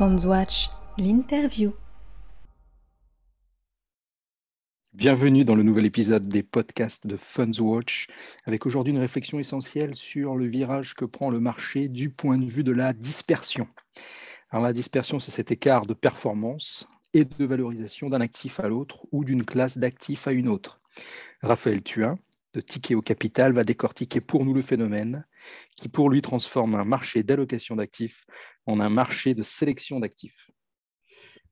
Watch, l'interview. Bienvenue dans le nouvel épisode des podcasts de Funds Watch, avec aujourd'hui une réflexion essentielle sur le virage que prend le marché du point de vue de la dispersion. Alors la dispersion, c'est cet écart de performance et de valorisation d'un actif à l'autre ou d'une classe d'actifs à une autre. Raphaël Thuin, de Ticket au Capital, va décortiquer pour nous le phénomène qui pour lui transforme un marché d'allocation d'actifs en un marché de sélection d'actifs.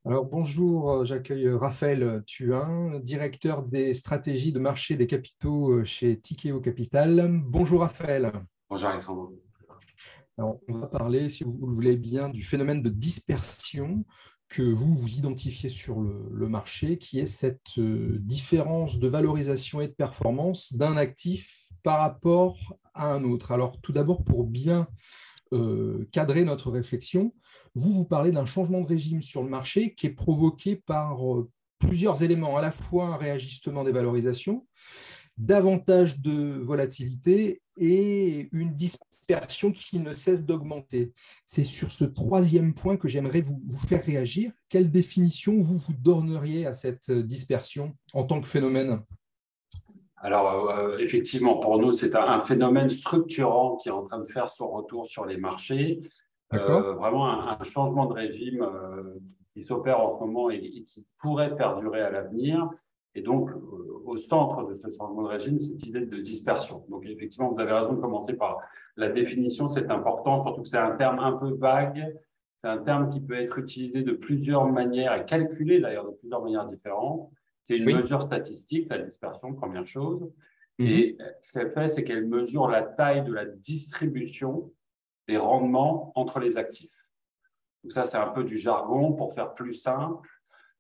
Alors bonjour, euh, j'accueille Raphaël Thuin, directeur des stratégies de marché des capitaux euh, chez Tikeo Capital. Bonjour Raphaël. Bonjour Alexandre. Alors, on va parler, si vous le voulez bien, du phénomène de dispersion que vous, vous identifiez sur le, marché, qui est cette euh, différence de valorisation et de performance d'un actif par rapport à un autre. Alors tout d'abord, pour bien euh, cadrer notre réflexion, vous vous parlez d'un changement de régime sur le marché qui est provoqué par euh, plusieurs éléments, à la fois un réajustement des valorisations, davantage de volatilité et une dispersion qui ne cesse d'augmenter. C'est sur ce troisième point que j'aimerais vous, vous, faire réagir. Quelle définition vous vous donneriez à cette dispersion en tant que phénomène? Alors, euh, effectivement, pour nous, c'est un, phénomène structurant qui est en train de faire son retour sur les marchés. Euh, vraiment un, changement de régime euh, qui s'opère en ce moment et, qui pourrait perdurer à l'avenir. Et donc, au centre de ce changement de régime, cette idée de dispersion. Donc, effectivement, vous avez raison de commencer par la définition, c'est important, surtout que c'est un terme un peu vague. C'est un terme qui peut être utilisé de plusieurs manières et calculé d'ailleurs de plusieurs manières différentes. C'est une mesure statistique, la dispersion, première chose. Mhm. Et ce qu'elle fait, c'est qu'elle mesure la taille de la distribution des rendements entre les actifs. Donc ça, c'est un peu du jargon. Pour faire plus simple,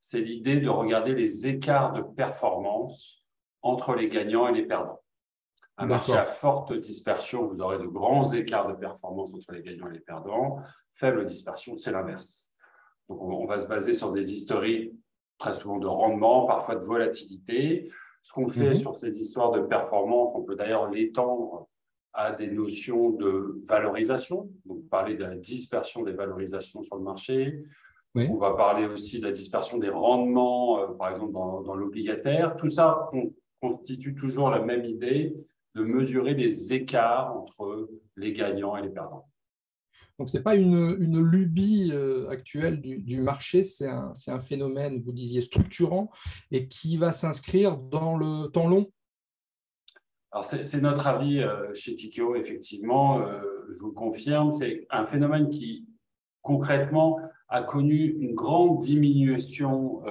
c'est l'idée de regarder les écarts de performance entre les gagnants et les perdants. Un marché à forte dispersion, vous aurez de grands écarts de performance entre les gagnants et les perdants. Faible dispersion, c'est l'inverse. Donc, on va se baser sur des historiques très souvent de rendement, parfois de volatilité. Ce qu'on fait mhm. sur ces histoires de performance, on peut d'ailleurs l'étendre à des notions de valorisation, donc parler de la dispersion des valorisations sur le marché. On va parler aussi de la dispersion des rendements, euh, par exemple dans, dans l'obligataire. Tout ça on, constitue toujours la même idée de mesurer les écarts entre les gagnants et les perdants. Donc, ce n'est pas une, lubie euh, actuelle du, marché, c'est un, phénomène, vous disiez, structurant et qui va s'inscrire dans le temps long? Alors, c'est notre avis euh, chez Tikeo, effectivement, euh, je vous le confirme, c'est un phénomène qui, concrètement, a connu une grande diminution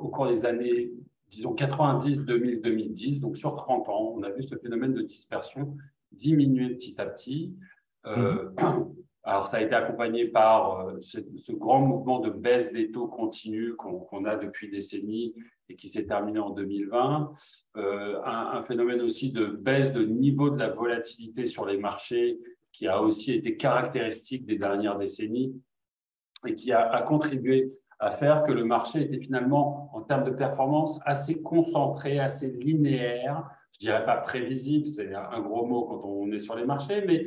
au cours des années, disons, 90, 2000, 2010. Donc, sur 30 ans, on a vu ce phénomène de dispersion diminuer petit à petit. Mmh. Alors, ça a été accompagné par euh, ce, grand mouvement de baisse des taux continu qu'on a depuis décennies et qui s'est terminé en 2020. Euh, un, phénomène aussi de baisse de niveau de la volatilité sur les marchés qui a aussi été caractéristique des dernières décennies et qui a, contribué à faire que le marché était finalement, en termes de performance, assez concentré, assez linéaire. Je dirais pas prévisible, c'est un gros mot quand on est sur les marchés, mais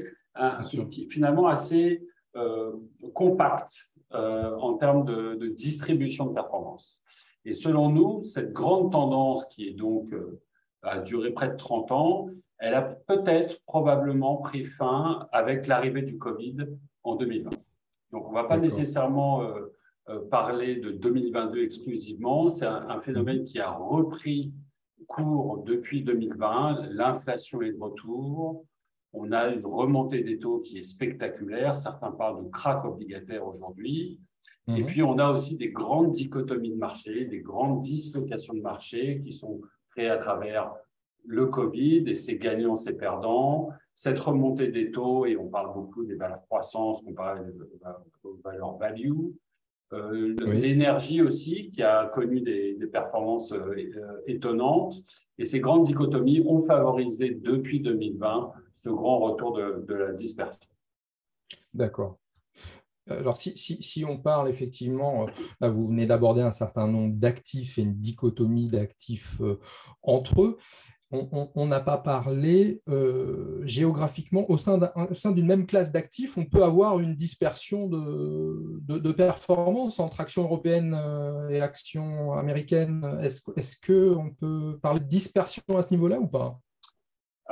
finalement assez euh, compact euh, en termes de, distribution de performance. Et selon nous, cette grande tendance qui est donc euh, a duré près de 30 ans, elle a peut-être probablement pris fin avec l'arrivée du Covid en 2020. Donc, on ne va pas nécessairement parler de 2022 exclusivement. C'est un, phénomène mhm. qui a repris cours depuis 2020. L'inflation est de retour. On a une remontée des taux qui est spectaculaire. Certains parlent de crack obligataire aujourd'hui. Et mhm. puis, on a aussi des grandes dichotomies de marché, des grandes dislocations de marché qui sont créées à travers le Covid et ses gagnants, ses perdants, cette remontée des taux, et on parle beaucoup des valeurs croissance comparées aux valeurs value, euh, l'énergie aussi, qui a connu des, performances euh, euh, étonnantes. Et ces grandes dichotomies ont favorisé depuis 2020 ce grand retour de, la dispersion. D'accord. Alors, si, si, on parle effectivement, vous venez d'aborder un certain nombre d'actifs et une dichotomie d'actifs entre eux. On n'a pas parlé euh, géographiquement au sein d'une même classe d'actifs, on peut avoir une dispersion de, de, performance entre actions européennes euh, et actions américaines. Est-ce est qu'on peut parler de dispersion à ce niveau-là ou pas?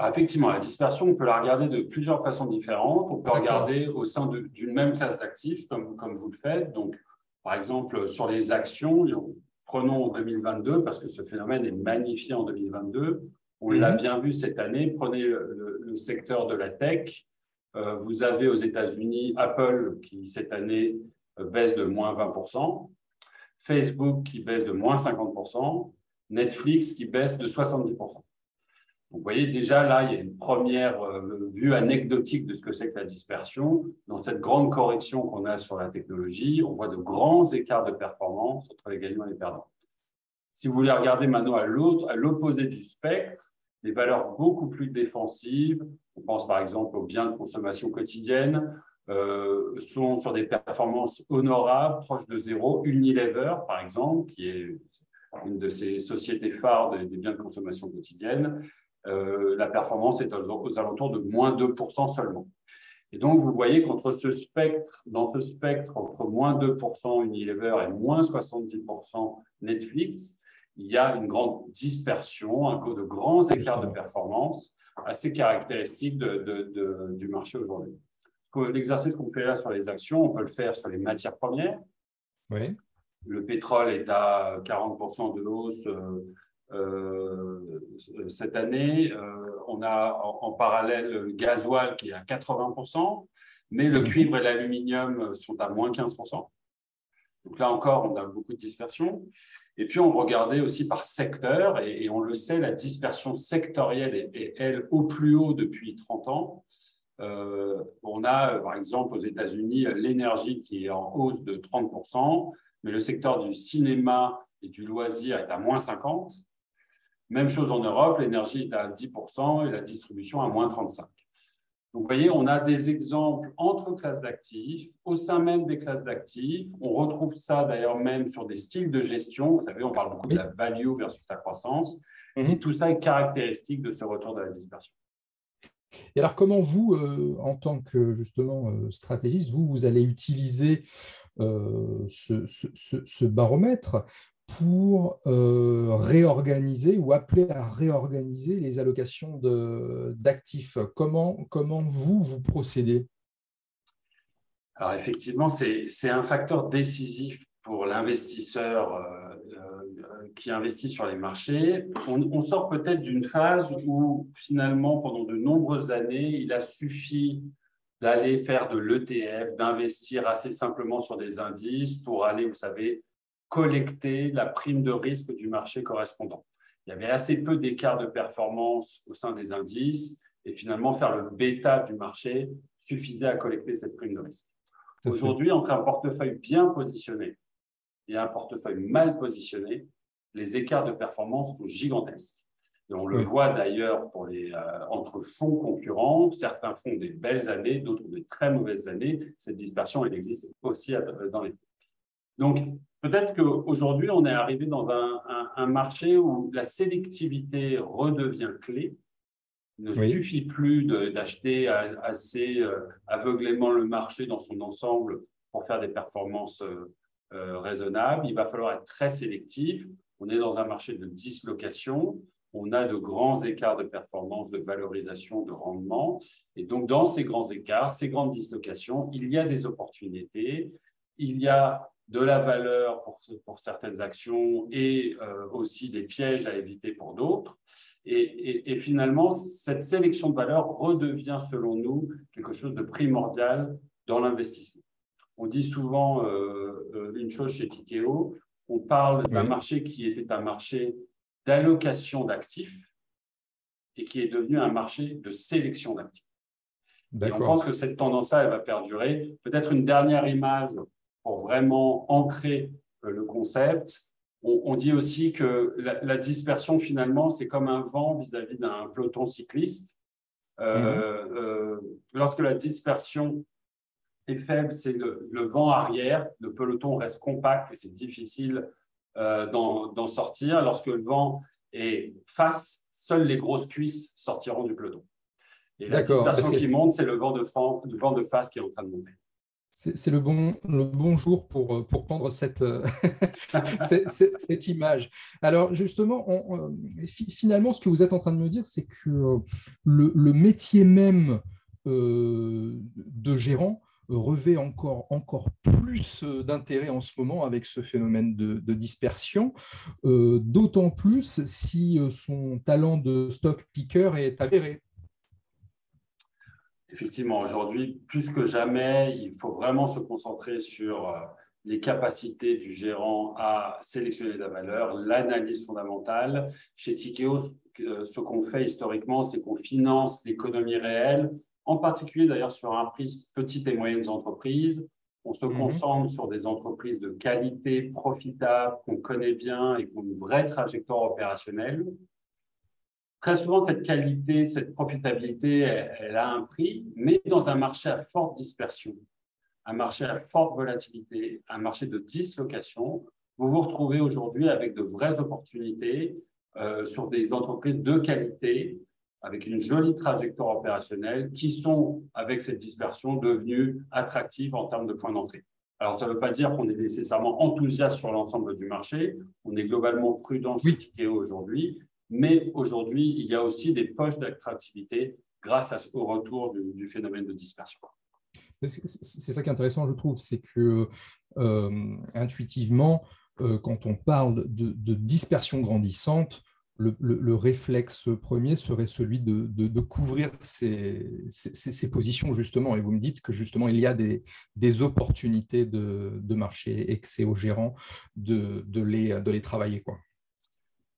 Effectivement, la dispersion, on peut la regarder de plusieurs façons différentes. On peut regarder au sein d'une même classe d'actifs, comme, comme vous le faites. Donc, par exemple, sur les actions, prenons en 2022, parce que ce phénomène est magnifié en 2022. On l'a mhm. bien vu cette année. Prenez le, secteur de la tech. Euh, vous avez aux États-Unis Apple qui, cette année, euh, baisse de moins 20%, Facebook qui baisse de moins 50%, Netflix qui baisse de 70%. vous voyez, déjà là, il y a une première euh, vue anecdotique de ce que c'est que la dispersion. Dans cette grande correction qu'on a sur la technologie, on voit de grands écarts de performance entre les gagnants et les perdants. Si vous voulez regarder maintenant à l'autre, à l'opposé du spectre, des valeurs beaucoup plus défensives, on pense par exemple aux biens de consommation quotidienne, euh, sont sur des performances honorables, proches de zéro. Unilever, par exemple, qui est une de ces sociétés phares des, biens de consommation quotidienne, euh, la performance est aux, alentours de moins 2% seulement. Et donc, vous voyez qu'entre ce spectre, dans ce spectre, entre moins 2% Unilever et moins 70% Netflix, il y a une grande dispersion, un de grands écarts de performance assez caractéristiques de, du marché aujourd'hui. L'exercice qu'on fait là sur les actions, on peut le faire sur les matières premières. Oui. Le pétrole est à 40% de hausse euh, euh, cette année. Euh, on a en, parallèle le gasoil qui est à 80%, mais le mhm. cuivre et l'aluminium sont à moins 15%. Donc là encore, on a beaucoup de dispersion. Et puis, on regardait aussi par secteur, et, on le sait, la dispersion sectorielle est, elle, au plus haut depuis 30 ans. Euh, on a, par exemple, aux États-Unis, l'énergie qui est en hausse de 30%, mais le secteur du cinéma et du loisir est à moins 50%. Même chose en Europe, l'énergie est à 10% et la distribution à moins 35%. Donc, vous voyez, on a des exemples entre classes d'actifs, au sein même des classes d'actifs. On retrouve ça d'ailleurs même sur des styles de gestion. Vous savez, on parle beaucoup de la value versus la croissance. Mhm. Et tout ça est caractéristique de ce retour de la dispersion. Et alors, comment vous, euh, en tant que justement euh, stratégiste, vous, vous allez utiliser euh, ce, ce, baromètre pour euh, réorganiser ou appeler à réorganiser les allocations d'actifs. Comment, comment vous, vous procédez? Alors effectivement, c'est un facteur décisif pour l'investisseur euh, euh, qui investit sur les marchés. On, on sort peut-être d'une phase où finalement, pendant de nombreuses années, il a suffi d'aller faire de l'ETF, d'investir assez simplement sur des indices pour aller, vous savez, collecter la prime de risque du marché correspondant. Il y avait assez peu d'écart de performance au sein des indices et finalement faire le bêta du marché suffisait à collecter cette prime de risque. Aujourd'hui, entre un portefeuille bien positionné et un portefeuille mal positionné, les écarts de performance sont gigantesques. Et on le voit d'ailleurs pour les, euh, entre fonds concurrents. Certains font des belles années, d'autres des très mauvaises années. Cette dispersion, elle existe aussi euh, dans les fonds. Donc, peut-être qu'aujourd'hui, on est arrivé dans un, marché où la sélectivité redevient clé. Il ne suffit plus d'acheter assez euh, aveuglément le marché dans son ensemble pour faire des performances euh, euh, raisonnables. Il va falloir être très sélectif. On est dans un marché de dislocation. On a de grands écarts de performance, de valorisation, de rendement. Et donc, dans ces grands écarts, ces grandes dislocations, il y a des opportunités. Il y a de la valeur pour, pour certaines actions et euh, aussi des pièges à éviter pour d'autres. Et, et, finalement, cette sélection de valeur redevient, selon nous, quelque chose de primordial dans l'investissement. On dit souvent euh, euh, une chose chez Tikeo, on parle d'un marché qui était un marché d'allocation d'actifs et qui est devenu un marché de sélection d'actifs. Et on pense que cette tendance-là, elle va perdurer. Peut-être une dernière image pour vraiment ancrer euh, le concept. On, dit aussi que la, dispersion, finalement, c'est comme un vent vis-à-vis d'un peloton cycliste. Euh, mhm. euh, lorsque la dispersion est faible, c'est le, vent arrière, le peloton reste compact et c'est difficile d'en sortir. Lorsque le vent Et face, seules les grosses cuisses sortiront du peloton. Et la dispersion qui monte, c'est le vent de, le vent de face qui est en train de monter c'est le bon, jour pour, pour prendre cette, cette, image. Alors justement, euh, finalement, ce que vous êtes en train de me dire, c'est que euh, le, métier même euh, de gérant revêt encore, plus d'intérêt en ce moment avec ce phénomène de, de dispersion, d'autant plus si son talent de stock picker est avéré. Effectivement, aujourd'hui, plus que jamais, il faut vraiment se concentrer sur euh, les capacités du gérant à sélectionner la valeur, l'analyse fondamentale. Chez Tikeo, ce qu'on fait historiquement, c'est qu'on finance l'économie réelle, en particulier d'ailleurs sur un prix petites et moyennes entreprises. On se mhm. concentre sur des entreprises de qualité, profitables, qu'on connaît bien et qui ont une vraie trajectoire opérationnelle. Très souvent, cette qualité, cette profitabilité, elle, a un prix, mais dans un marché à forte dispersion, un marché à forte volatilité, un marché de dislocation, vous vous retrouvez aujourd'hui avec de vraies opportunités euh, sur des entreprises de qualité, avec une jolie trajectoire opérationnelle, qui sont, avec cette dispersion, devenues attractives en termes de points d'entrée. Alors, ça ne veut pas dire qu'on est nécessairement enthousiaste sur l'ensemble du marché. On est globalement prudent chez Tikeo aujourd'hui, mais aujourd'hui, il y a aussi des poches d'attractivité grâce au retour du, phénomène de dispersion. C'est ça qui est intéressant, je trouve, c'est que euh, intuitivement, euh, quand on parle de, dispersion grandissante, le, réflexe premier serait celui de, couvrir ces, positions, justement. Et vous me dites que, justement, il y a des, opportunités de, marché et que c'est aux gérants de, les, les travailler. Quoi.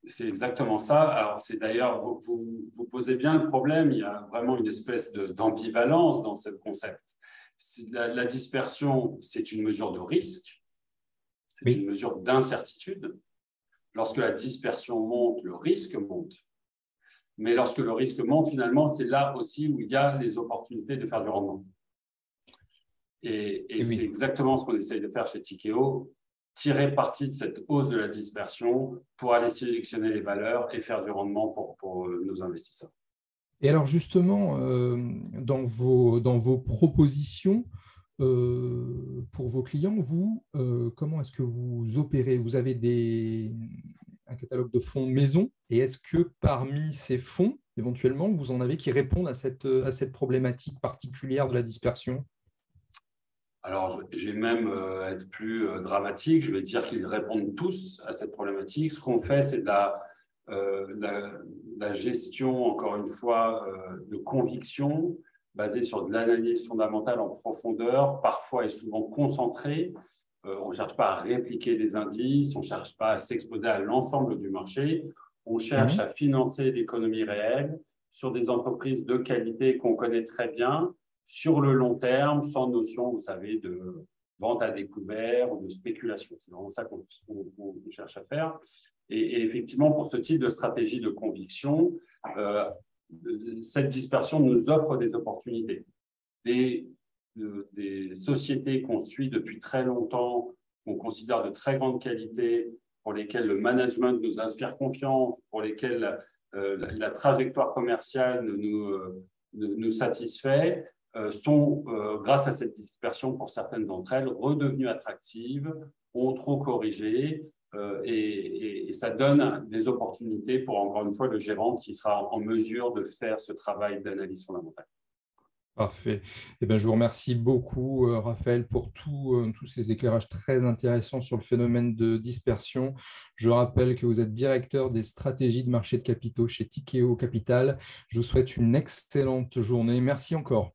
C'est exactement ça. Alors, c'est d'ailleurs, vous, vous, posez bien le problème. Il y a vraiment une espèce d'ambivalence dans ce concept. La, dispersion, c'est une mesure de risque, c'est une mesure d'incertitude. Lorsque la dispersion monte, le risque monte. Mais lorsque le risque monte, finalement, c'est là aussi où il y a les opportunités de faire du rendement. Et, c'est exactement ce qu'on essaye de faire chez Tikeo tirer parti de cette hausse de la dispersion pour aller sélectionner les valeurs et faire du rendement pour, euh, nos investisseurs. Et alors justement, euh, dans, vos, dans vos propositions euh, pour vos clients, vous, comment est-ce que vous opérez? Vous avez des, un catalogue de fonds maison et est-ce que parmi ces fonds, éventuellement, vous en avez qui répondent à cette, à cette problématique particulière de la dispersion? Alors, je vais même euh, être plus euh, dramatique. Je vais dire qu'ils répondent tous à cette problématique. Ce qu'on fait, c'est de la, euh, la, gestion, encore une fois, de conviction basée sur de l'analyse fondamentale en profondeur, parfois et souvent concentrée. on ne cherche pas à répliquer des indices, on ne cherche pas à s'exposer à l'ensemble du marché. On cherche mmh. à financer l'économie réelle sur des entreprises de qualité qu'on connaît très bien sur le long terme, sans notion, vous savez, de vente à découvert ou de spéculation. C'est vraiment ça qu'on cherche à faire. Et, effectivement, pour ce type de stratégie de conviction, euh, cette dispersion nous offre des opportunités. Des, des sociétés qu'on suit depuis très longtemps, qu'on considère de très grande qualité, pour lesquelles le management nous inspire confiance, pour lesquelles euh, la, trajectoire commerciale nous, euh, satisfait, euh, sont, euh, grâce à cette dispersion pour certaines d'entre elles, redevenues attractives, ont trop corrigé, euh, et, ça donne des opportunités pour, encore une fois, le gérant qui sera en mesure de faire ce travail d'analyse fondamentale. Parfait. Eh bien, je vous remercie beaucoup, Raphaël, pour tous ces éclairages très intéressants sur le phénomène de dispersion. Je rappelle que vous êtes directeur des stratégies de marché de capitaux chez Tikeo Capital. Je vous souhaite une excellente journée. Merci encore.